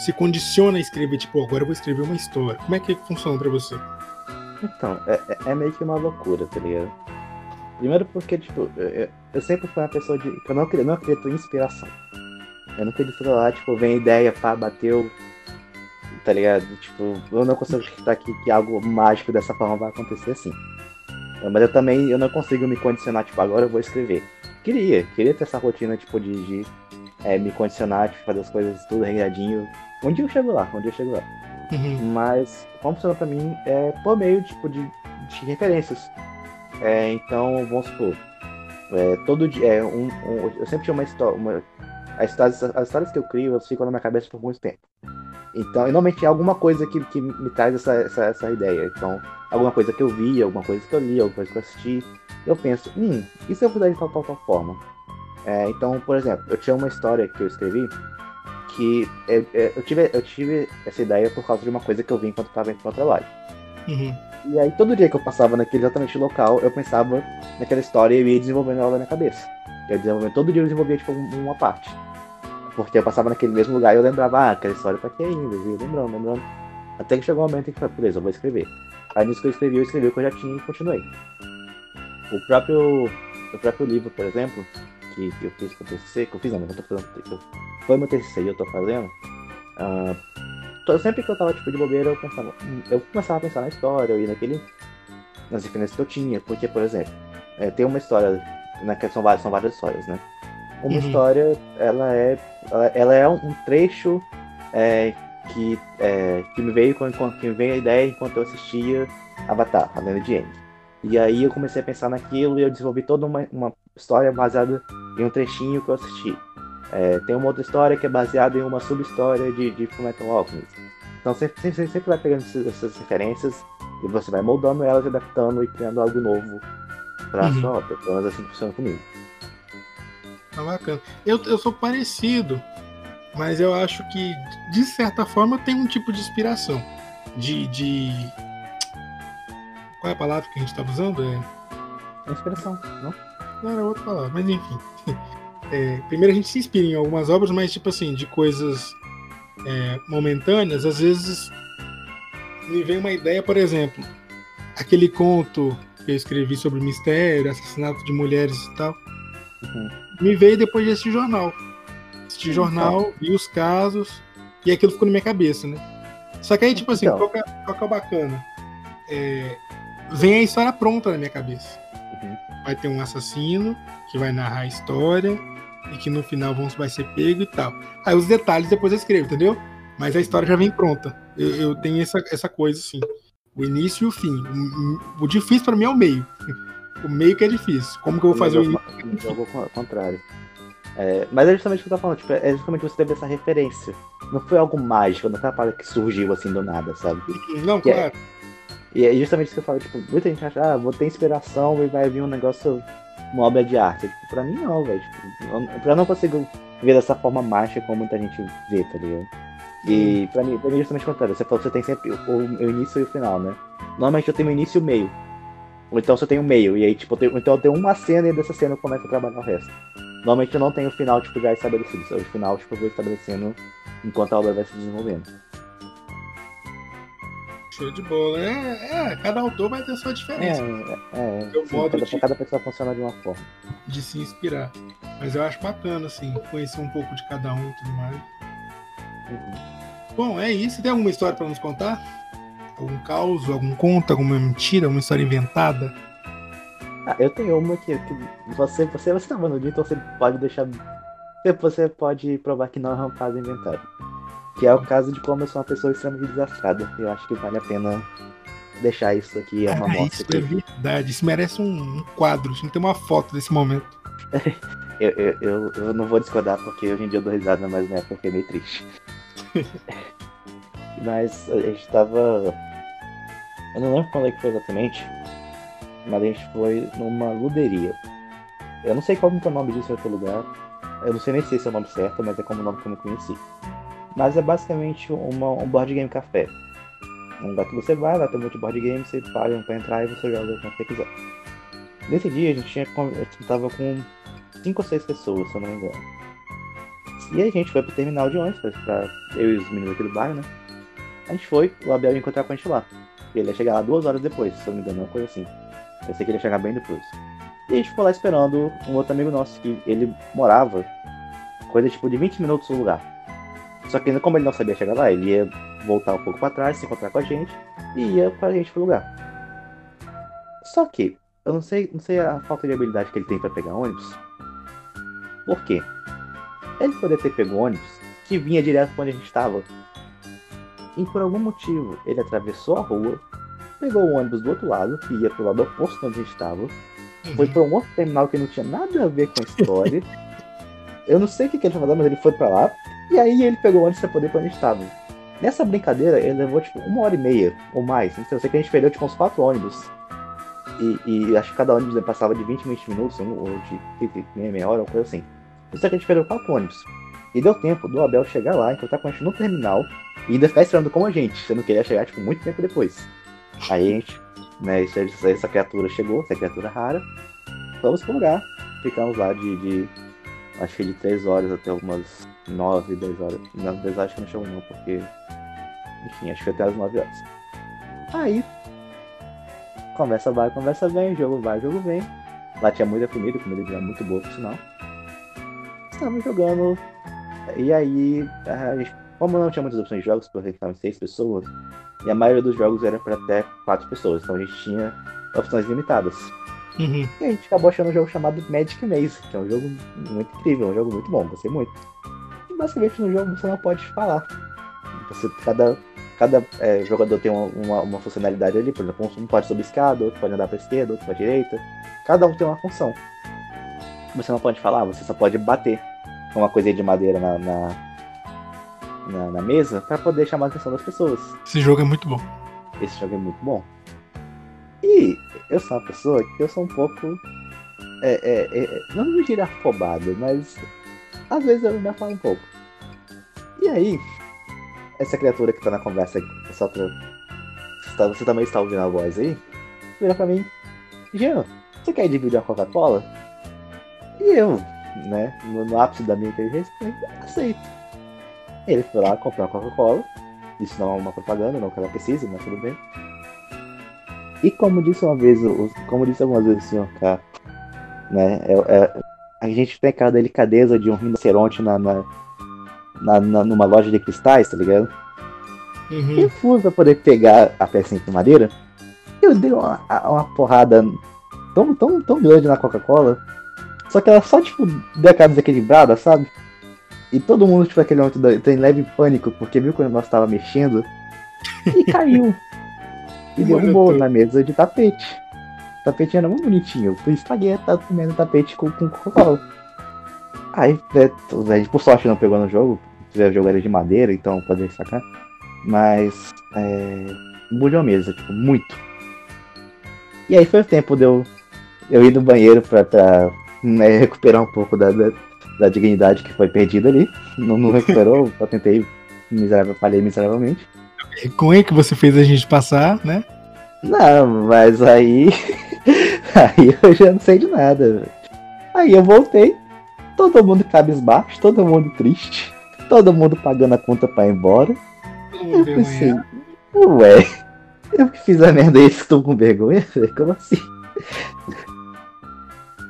se condiciona a escrever, tipo, agora eu vou escrever uma história? Como é que funciona pra você? Então, é, é- é meio que uma loucura, tá ligado? Primeiro porque, tipo, eu, eu- sempre fui uma pessoa de. eu não, não acredito em inspiração. Eu não acredito lá, tipo, vem ideia, pá, bateu. Tá ligado? Tipo, eu não consigo acreditar que, que algo mágico dessa forma vai acontecer assim. Mas eu também eu não consigo me condicionar, tipo, agora eu vou escrever. Queria, queria ter essa rotina, tipo, de, de é, me condicionar, tipo, fazer as coisas tudo regradinho. Um dia eu chego lá, um dia eu chego lá. Uhum. Mas como funciona pra mim é por meio, tipo, de, de referências. É, então, vamos supor, é, todo dia, é, um, um, eu sempre tinha uma história, uma, as, histórias, as histórias que eu crio, elas ficam na minha cabeça por muito tempo. Então, normalmente é alguma coisa que, que me traz essa, essa, essa ideia. Então, alguma coisa que eu vi, alguma coisa que eu li, alguma coisa que eu assisti, eu penso, hum, e se eu fizer de tal, tal, tal forma? É, então, por exemplo, eu tinha uma história que eu escrevi que é, é, eu, tive, eu tive essa ideia por causa de uma coisa que eu vi enquanto estava indo para o trabalho. Uhum. E aí, todo dia que eu passava naquele exatamente local, eu pensava naquela história e eu ia desenvolvendo ela na minha cabeça. Eu desenvolvendo, todo dia eu desenvolvia tipo, uma parte. Porque eu passava naquele mesmo lugar e eu lembrava, ah, aquela história tá aqui ainda, viu? Lembrando, lembrando. Até que chegou um momento em que eu falei, beleza, eu vou escrever. Aí nisso que eu escrevi, eu escrevi o que eu já tinha e continuei. O próprio, o próprio livro, por exemplo, que, que eu fiz com o TCC, que eu fiz não, mas eu tô fazendo, que foi meu TCC e eu tô fazendo, uh, sempre que eu tava tipo de bobeira, eu pensava, hum, eu começava a pensar na história, eu ia naquele, nas referências que eu tinha, porque, por exemplo, é, tem uma história, né, que são várias, são várias histórias, né? Uma Uhum. história, ela é, ela, é um trecho é, que, é, que me veio que me veio a ideia enquanto eu assistia Avatar, a lenda de Aang. E aí eu comecei a pensar naquilo e eu desenvolvi toda uma, uma história baseada em um trechinho que eu assisti. É, tem uma outra história que é baseada em uma sub-história de, de Fullmetal Alchemist. Então sempre, sempre, sempre vai pegando essas, referências e você vai moldando elas, adaptando e criando algo novo pra Uhum. sua obra. Pelo menos assim funciona comigo. Tá bacana. Eu, eu sou parecido, mas eu acho que, de certa forma, tenho um tipo de inspiração. De. de... Qual é a palavra que a gente estava usando? É... É inspiração, não? Não era outra palavra, mas enfim. É, primeiro a gente se inspira em algumas obras, mas tipo assim, de coisas é, momentâneas, às vezes me vem uma ideia, por exemplo, aquele conto que eu escrevi sobre mistério, assassinato de mulheres e tal, Uhum. Me veio depois de assistir jornal. Assisti jornal, vi os casos, e aquilo ficou na minha cabeça, né? Só que aí, tipo assim, Então. qual, que é, qual que é o bacana? É, vem a história pronta na minha cabeça. Uhum. Vai ter um assassino que vai narrar a história e que no final vão, vai ser pego e tal. Aí os detalhes depois eu escrevo, entendeu? Mas a história já vem pronta. Eu, eu tenho essa, essa coisa assim. O início e o fim. O, o difícil pra mim é o meio. O meio que é difícil. Como que eu vou fazer o início? ao contrário. É, mas é justamente o que eu tô falando, tipo, é justamente você teve essa referência. Não foi algo mágico, não foi uma parada que surgiu assim do nada, sabe? Não, Que é- claro. E é justamente isso que eu falo, tipo, muita gente acha, ah, vou ter inspiração e vai vir um negócio, uma obra de arte. Tipo, pra mim não, velho. Tipo, eu- eu não consigo ver dessa forma mágica como muita gente vê, tá ligado? E pra mim, pra mim é justamente o contrário. Você falou que você tem sempre o, o início e o final, né? Normalmente eu tenho o início e o meio. Ou então você tem o meio, e aí, tipo, eu tenho, então eu tenho uma cena e dessa cena eu começo a trabalhar o resto. Normalmente eu não tenho o final, tipo, já estabelecido. O final, tipo, eu vou estabelecendo enquanto a obra vai se desenvolvendo. Show de bola. É, é, cada autor vai ter sua É, diferença é, é. Seu sim, modo cada, de- cada pessoa funciona de uma forma. de se inspirar. Mas eu acho bacana, assim, conhecer um pouco de cada um e tudo mais. Uhum. Bom, é isso. Tem alguma história pra nos contar? Algum caos, algum conto, alguma mentira, alguma história inventada? Ah, eu tenho uma que, que você, você, você tá no dia, então você pode deixar. você- pode provar que não é um caso inventado. Que é o caso de como eu sou uma pessoa extremamente desastrada. Eu acho que vale a pena deixar isso aqui, é uma Ah, isso é aqui. verdade. Isso merece um, um quadro. Tinha que ter uma foto desse momento. Eu, eu, eu, eu não vou discordar porque hoje em dia eu dou risada, mas na época eu fiquei meio triste. mas a gente tava. Eu não lembro quando é que foi exatamente, mas a gente foi numa luderia. Eu não sei qual que é o nome disso em outro lugar. Eu não sei nem se esse é o nome certo, mas é como o nome que eu não conheci. Mas é basicamente uma, um board game café. Um lugar que você vai, lá tem um monte de board game, você paga pra entrar e você joga quando você quiser. Nesse dia a gente tinha, con- a gente tava com cinco ou seis pessoas, se eu não me engano. E a gente foi pro terminal de ônibus, pra eu e os meninos aqui do bairro, né? A gente foi, o Abel ia encontrar com a gente lá. Ele ia chegar lá duas horas depois, se eu não me engano, uma coisa assim. Eu sei que ele ia chegar bem depois. E a gente ficou lá esperando um outro amigo nosso, que ele morava coisa tipo de 20 minutos do lugar. Só que como ele não sabia chegar lá, ele ia voltar um pouco para trás, se encontrar com a gente e ia com a gente pro lugar. Só que eu não sei, não sei a falta de habilidade que ele tem para pegar ônibus. Por quê? Ele poderia ter pego ônibus que vinha direto para onde a gente estava. E por algum motivo ele atravessou a rua, pegou o ônibus do outro lado, que ia pro lado oposto onde a gente estava, foi para um outro terminal que não tinha nada a ver com a história. eu não sei o que, que ele foi fazer, mas ele foi para lá. E aí ele pegou o ônibus para poder pra onde estava. Nessa brincadeira, ele levou tipo uma hora e meia ou mais. Então eu sei que a gente perdeu tipo uns quatro ônibus. E, e acho que cada ônibus passava de 20 20 minutos, ou de meia, meia hora, ou coisa assim. Eu sei que a gente perdeu quatro ônibus. E deu tempo do Abel chegar lá, encontrar com a gente no terminal e ainda ficar esperando como a gente, sendo que ele ia chegar tipo, muito tempo depois. Aí a gente, né, essa criatura chegou, essa criatura rara, vamos pro lugar. Ficamos lá de, de acho que de 3 horas até umas 9, 10 horas. Não, 10 horas que não chegou não, porque. Enfim, acho que até as 9 horas. Aí. Conversa vai, conversa vem, jogo vai, jogo vem. Lá tinha muita comida, comida era muito boa por sinal. Estávamos jogando. E aí, a gente, como não tinha muitas opções de jogos, porque estavam seis pessoas, e a maioria dos jogos era para até quatro pessoas, então a gente tinha opções limitadas. Uhum. E a gente acabou achando um jogo chamado Magic Maze, que é um jogo muito incrível, um jogo muito bom, gostei muito. E basicamente no jogo você não pode falar. Você, cada cada é, jogador tem uma, uma, uma, funcionalidade ali, por exemplo, um pode subir escada, outro pode andar para esquerda, outro para direita. Cada um tem uma função. Você não pode falar, você só pode bater com uma coisinha de madeira na, na, na, na mesa para poder chamar a atenção das pessoas. Esse jogo é muito bom. Esse jogo é muito bom. E eu sou uma pessoa que eu sou um pouco. É, é, é, não me diria afobado, mas às vezes eu me afalo um pouco. E aí, essa criatura que tá na conversa só pra. Você também está ouvindo a voz aí? Vira pra mim, Jean, você quer dividir uma Coca-Cola? E eu, né, no, no ápice da minha inteligência, aceito. Ele foi lá comprar uma Coca-Cola. Isso não é uma propaganda, não que ela precise, mas tudo bem. E como disse uma vez, como disse algumas vezes o senhor K, né? É, é, a gente tem aquela delicadeza de um rinoceronte na, na, na, na numa loja de cristais, tá ligado? Uhum. E fui pra poder pegar a pecinha de madeira. Eu dei uma, uma porrada tão, tão, tão grande na Coca-Cola. Só que ela só, tipo, deu a cara desequilibrada, sabe? E todo mundo, tipo, aquele momento tem leve pânico, porque viu que o negócio tava mexendo. E caiu. e derrubou na mesa de tapete. O tapete era muito bonitinho. Eu estraguei tá comendo tapete com, com Coca-Cola. Aí, é, por sorte não pegou no jogo. O jogo era de madeira, então poderia sacar. Mas, é. Bulhou a mesa, tipo, muito. E aí foi o tempo de eu, eu ir no banheiro pra, pra né, recuperar um pouco da, da, da, dignidade que foi perdida ali. Não, não recuperou, eu tentei miserável, falhei miseravelmente vergonha que você fez a gente passar, né? Não, mas aí. aí eu já não sei de nada. Aí eu voltei, todo mundo cabisbaixo, todo mundo triste, todo mundo pagando a conta pra ir embora. eu pensei, ué, eu que fiz a merda e estou com vergonha? Como assim?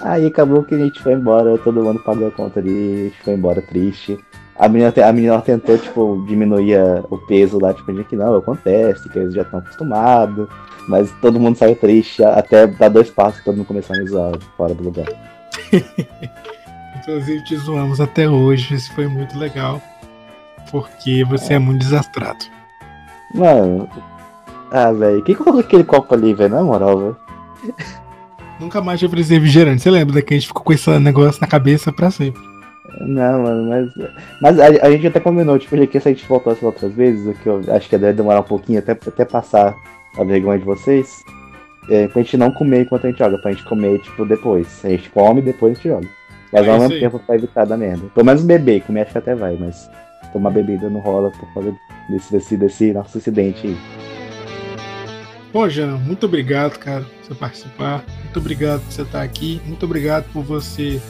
Aí acabou que a gente foi embora, todo mundo pagou a conta ali, a gente foi embora triste. A menina, a menina tentou, tipo, diminuir o peso lá, tipo, de que não, acontece, que eles já estão acostumados. Mas todo mundo saiu triste, até dar dois passos todo mundo começou a me zoar fora do lugar. Inclusive te zoamos até hoje, isso foi muito legal. Porque você é, é muito desastrado. Mano. Ah, velho, quem colocou aquele copo ali, velho? Na moral, velho. Nunca mais te ofereci refrigerante. Você lembra que a gente ficou com esse negócio na cabeça pra sempre. Não, mano, mas. Mas a, a gente até combinou, tipo, que se a gente voltasse outras vezes, o que eu acho que deve demorar um pouquinho até, até passar a vergonha de vocês. É, pra gente não comer enquanto a gente joga, pra gente comer, tipo, depois. A gente come e depois a gente joga. Mas é ao mesmo tempo pra evitar da merda. Pelo menos beber, comer acho que até vai, mas tomar bebida não rola por causa desse, desse, desse nosso acidente aí. Bom, Jean, muito obrigado, cara, por você participar. Muito obrigado por você estar aqui. Muito obrigado por você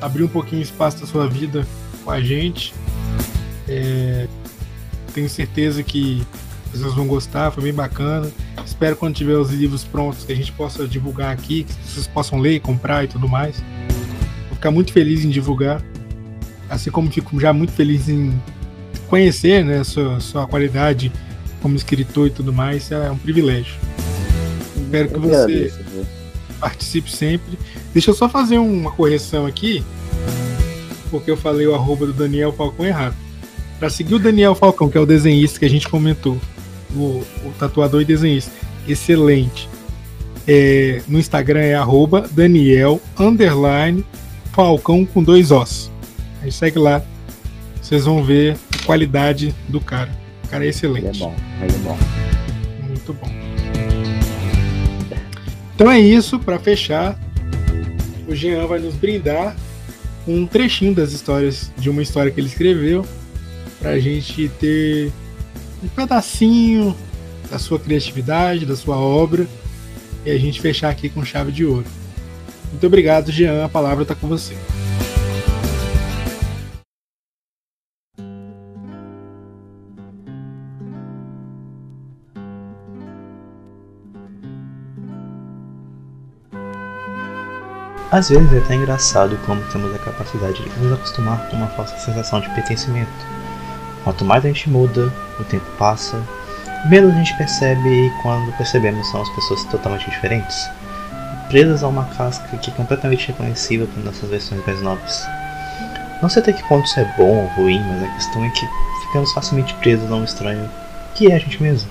abrir um pouquinho espaço da sua vida com a gente. É, tenho certeza que vocês vão gostar, foi bem bacana. Espero quando tiver os livros prontos que a gente possa divulgar aqui, que vocês possam ler, comprar e tudo mais. Vou ficar muito feliz em divulgar, assim como fico já muito feliz em conhecer né, sua, sua qualidade como escritor e tudo mais é um privilégio. Espero que você participe sempre. Deixa eu só fazer uma correção aqui, porque eu falei o arroba do Daniel Falcão errado. Para seguir o Daniel Falcão, que é o desenhista que a gente comentou, o, o tatuador e desenhista, excelente. É, no Instagram é arroba Daniel underline Falcão com dois Os. Aí segue lá, vocês vão ver a qualidade do cara. O cara é excelente. Ele é bom, ele é bom. Muito bom. Então é isso, para fechar, o Jean vai nos brindar um trechinho das histórias, de uma história que ele escreveu, para a gente ter um pedacinho da sua criatividade, da sua obra, e a gente fechar aqui com chave de ouro. Muito obrigado, Jean, a palavra está com você. Às vezes é até engraçado como temos a capacidade de nos acostumar com uma falsa sensação de pertencimento. Quanto mais a gente muda, o tempo passa, menos a gente percebe e quando percebemos são as pessoas totalmente diferentes, presas a uma casca que é completamente reconhecível por nossas versões mais novas. Não sei até que ponto isso é bom ou ruim, mas a questão é que ficamos facilmente presos a um estranho que é a gente mesmo.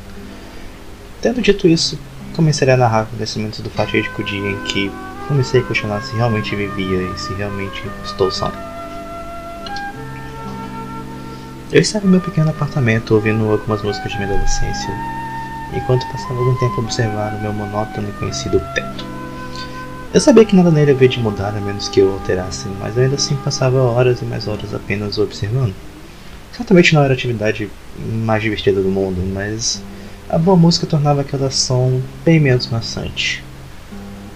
Tendo dito isso, comecei a narrar acontecimentos do fatídico dia em que comecei a questionar se realmente vivia e se realmente estou são. Eu estava em meu pequeno apartamento ouvindo algumas músicas de minha adolescência, enquanto passava algum tempo a observar o meu monótono e conhecido teto. Eu sabia que nada nele havia de mudar a menos que eu alterasse, mas ainda assim passava horas e mais horas apenas observando. Certamente não era a atividade mais divertida do mundo, mas a boa música tornava aquela ação bem menos maçante.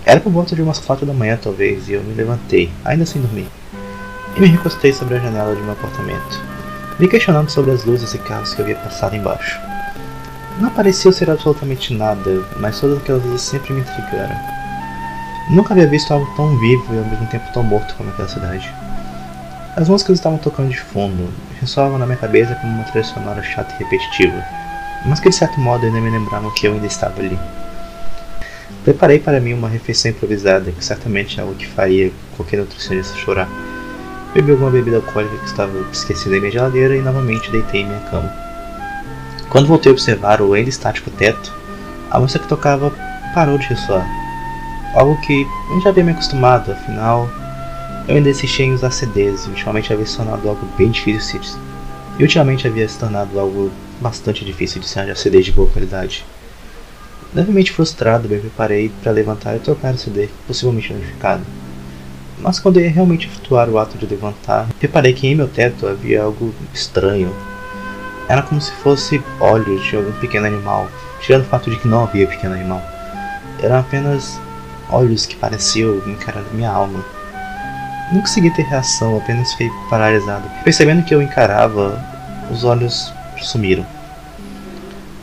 Era por volta de umas quatro da manhã, talvez, e eu me levantei, ainda sem dormir, e me recostei sobre a janela de meu apartamento, me questionando sobre as luzes e carros que havia passado embaixo. Não parecia ser absolutamente nada, mas todas aquelas luzes sempre me intrigaram. Nunca havia visto algo tão vivo e ao mesmo tempo tão morto como aquela cidade. As músicas estavam tocando de fundo, ressoavam na minha cabeça como uma trilha sonora chata e repetitiva, mas que de certo modo ainda me lembravam que eu ainda estava ali. Preparei para mim uma refeição improvisada, que certamente é algo que faria qualquer nutricionista chorar. Bebi alguma bebida alcoólica que estava esquecida em minha geladeira e novamente deitei em minha cama. Quando voltei a observar o ainda estático teto, a música que tocava parou de ressoar. Algo que eu já havia me acostumado, afinal, eu ainda insistia em usar CDs e ultimamente havia se tornado algo bem difícil de... E ultimamente havia se tornado algo bastante difícil de se arranjar CDs de boa qualidade. Levemente frustrado, me preparei para levantar e trocar o CD, possivelmente danificado. Mas quando ia realmente efetuar o ato de levantar, reparei que em meu teto havia algo estranho. Era como se fosse olhos de algum pequeno animal, tirando o fato de que não havia pequeno animal. Eram apenas olhos que pareciam encarando minha alma. Não consegui ter reação, apenas fiquei paralisado. Percebendo que eu encarava, os olhos sumiram.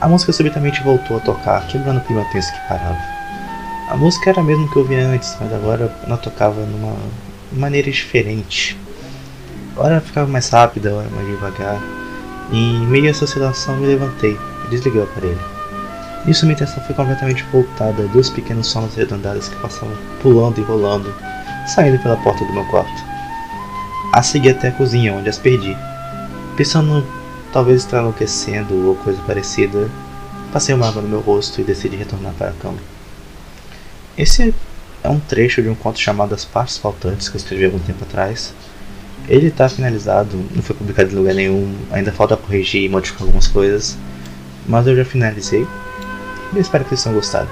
A música subitamente voltou a tocar, quebrando o clima tenso que parava. A música era a mesma que eu ouvia antes, mas agora ela tocava numa maneira diferente. Ora ficava mais rápida, ora mais devagar. E em meio a essa oscilação me levantei e desliguei o aparelho. Nisso minha atenção foi completamente voltada a duas pequenas sombras arredondadas que passavam pulando e rolando, saindo pela porta do meu quarto. A segui até a cozinha, onde as perdi. Pensando talvez estar enlouquecendo ou coisa parecida, passei uma água no meu rosto e decidi retornar para a cama. Esse é um trecho de um conto chamado As Partes Faltantes que eu escrevi algum tempo atrás. Ele está finalizado, não foi publicado em lugar nenhum, ainda falta corrigir e modificar algumas coisas, mas eu já finalizei e espero que vocês tenham gostado.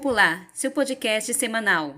Popular, seu podcast semanal.